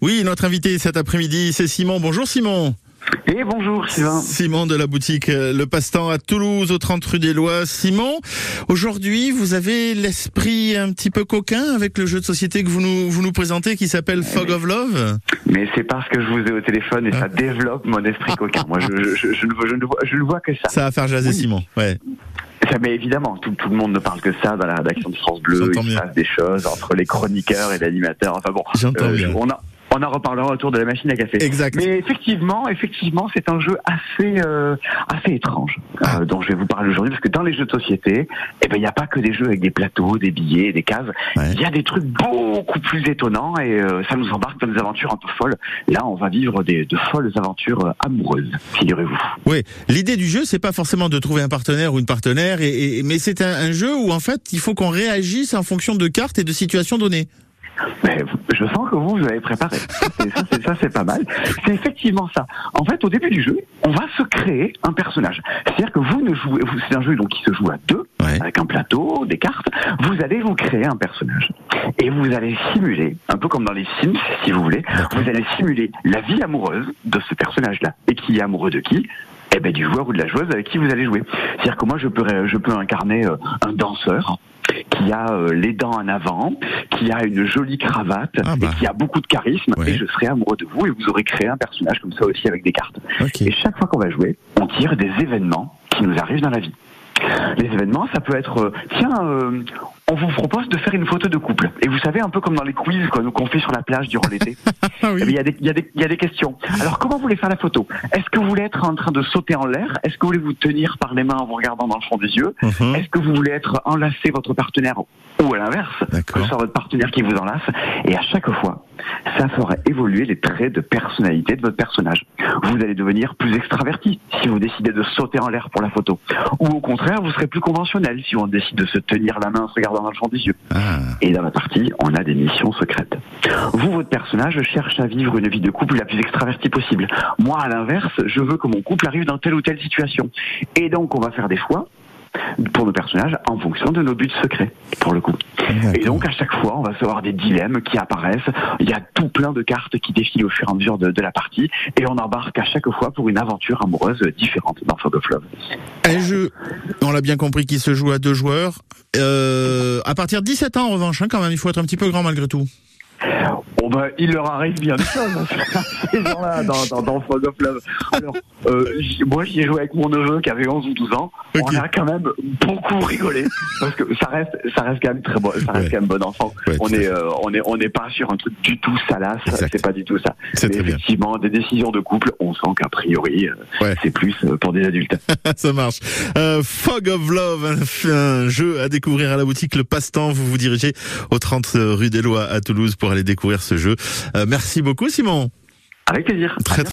Oui, notre invité cet après-midi, c'est Simon. Bonjour Simon. Et bonjour Sylvain. Simon de la boutique euh, Le Passe-Temps à Toulouse, au 30 rue des Lois. Simon, aujourd'hui, vous avez l'esprit un petit peu coquin avec le jeu de société que vous nous, vous nous présentez qui s'appelle Fog of Love. Mais c'est parce que je vous ai au téléphone et ça Ah. développe mon esprit coquin. Moi, je, je, je, je ne, vois, je, ne vois, je ne vois que ça. Ça va faire jaser Oui. Simon. Ouais. Ça, Mais évidemment, tout, tout le monde ne parle que ça dans la rédaction de France Bleu. Il se passe des choses entre les chroniqueurs et l'animateur. Enfin bon, J'entends bien. on, a, on en reparlera autour de la machine à café. Exact. Mais effectivement, effectivement, c'est un jeu assez euh, assez étrange Ah. euh, dont je vais vous parler aujourd'hui parce que dans les jeux de société, eh ben il n'y a pas que des jeux avec des plateaux, des billets, des cases. Ouais. Il y a des trucs beaucoup plus étonnants et euh, ça nous embarque dans des aventures un peu folles. Là, on va vivre des, de folles aventures euh, amoureuses, figurez-vous. Oui, l'idée du jeu, c'est pas forcément de trouver un partenaire ou une partenaire, et, et- mais c'est un, un jeu où en fait, il faut qu'on réagisse en fonction de cartes et de situations données. Mais je sens que vous, vous avez préparé. Ça, c'est- pas mal. C'est effectivement ça. En fait, au début du jeu, on va se créer un personnage. C'est-à-dire que vous ne jouez, c'est un jeu donc qui se joue à deux, Ouais. avec un plateau, des cartes. Vous allez vous créer un personnage et vous allez simuler, un peu comme dans les Sims, si vous voulez, vous allez simuler la vie amoureuse de ce personnage-là. Et qui est amoureux de qui? Eh ben, du joueur ou de la joueuse avec qui vous allez jouer. C'est-à-dire que moi, je peux, je peux incarner euh, un danseur qui a euh, les dents en avant, qui a une jolie cravate Ah bah. et qui a beaucoup de charisme. Ouais. Et je serai amoureux de vous et vous aurez créé un personnage comme ça aussi avec des cartes. Et chaque fois qu'on va jouer, on tire des événements qui nous arrivent dans la vie. Les événements, ça peut être, euh, tiens, euh, on vous propose de faire une photo de couple. Et vous savez, un peu comme dans les quiz qu'on fait sur la plage durant l'été. Ah Eh bien, Il y, a des- il y, il y a des questions. Alors, comment vous voulez faire la photo? Est-ce que vous voulez être en train de sauter en l'air? Est-ce que vous voulez vous tenir par les mains en vous regardant dans le fond des yeux? Mhm. Est-ce que vous voulez être enlacé votre partenaire ou à l'inverse? Que ce soit votre partenaire qui vous enlace Et à chaque fois, ça fera évoluer les traits de personnalité de votre personnage. Vous allez devenir plus extraverti si vous décidez de sauter en l'air pour la photo. Ou au contraire, vous serez plus conventionnel si on décide de se tenir la main en se regardant dans le fond des yeux. Ah. Et dans la partie, on a des missions secrètes. Vous, votre personnage, cherche à vivre une vie de couple la plus extravertie possible. Moi, à l'inverse, je veux que mon couple arrive dans telle ou telle situation. Et donc, on va faire des choix pour nos personnages en fonction de nos buts secrets, pour le coup. Et donc, à chaque fois, on va avoir des dilemmes qui apparaissent. Il y a tout plein de cartes qui défilent au fur et à mesure de, de la partie. Et on embarque à chaque fois pour une aventure amoureuse différente dans Fog of Love. Un jeu, on l'a bien compris, qui se joue à deux joueurs. Euh, à partir de 17 ans, en revanche, hein, quand même, il faut être un petit peu grand malgré tout. Bon ben, il leur arrive bien des choses, hein, ces gens-là, dans, dans, dans Fog of Love. Alors, euh, moi, j'y ai joué avec mon neveu qui avait 11 ou 12 ans. On a quand même beaucoup rigolé, parce que ça reste, ça reste quand même très bon, ça reste Ouais. quand même bon enfant. Ouais, on est, euh, on est, on n'est pas sur un truc du tout salace, c'est pas du tout ça. Mais bien. effectivement, des décisions de couple, on sent qu'a priori, euh, Ouais. c'est plus euh, pour des adultes. Ça marche. Euh, Fog of Love, un, un jeu à découvrir à la boutique Le Passe-Temps. Vous vous dirigez au 30 rue des Lois à Toulouse pour aller découvrir ce jeu. Euh, merci beaucoup, Simon. Avec plaisir. Très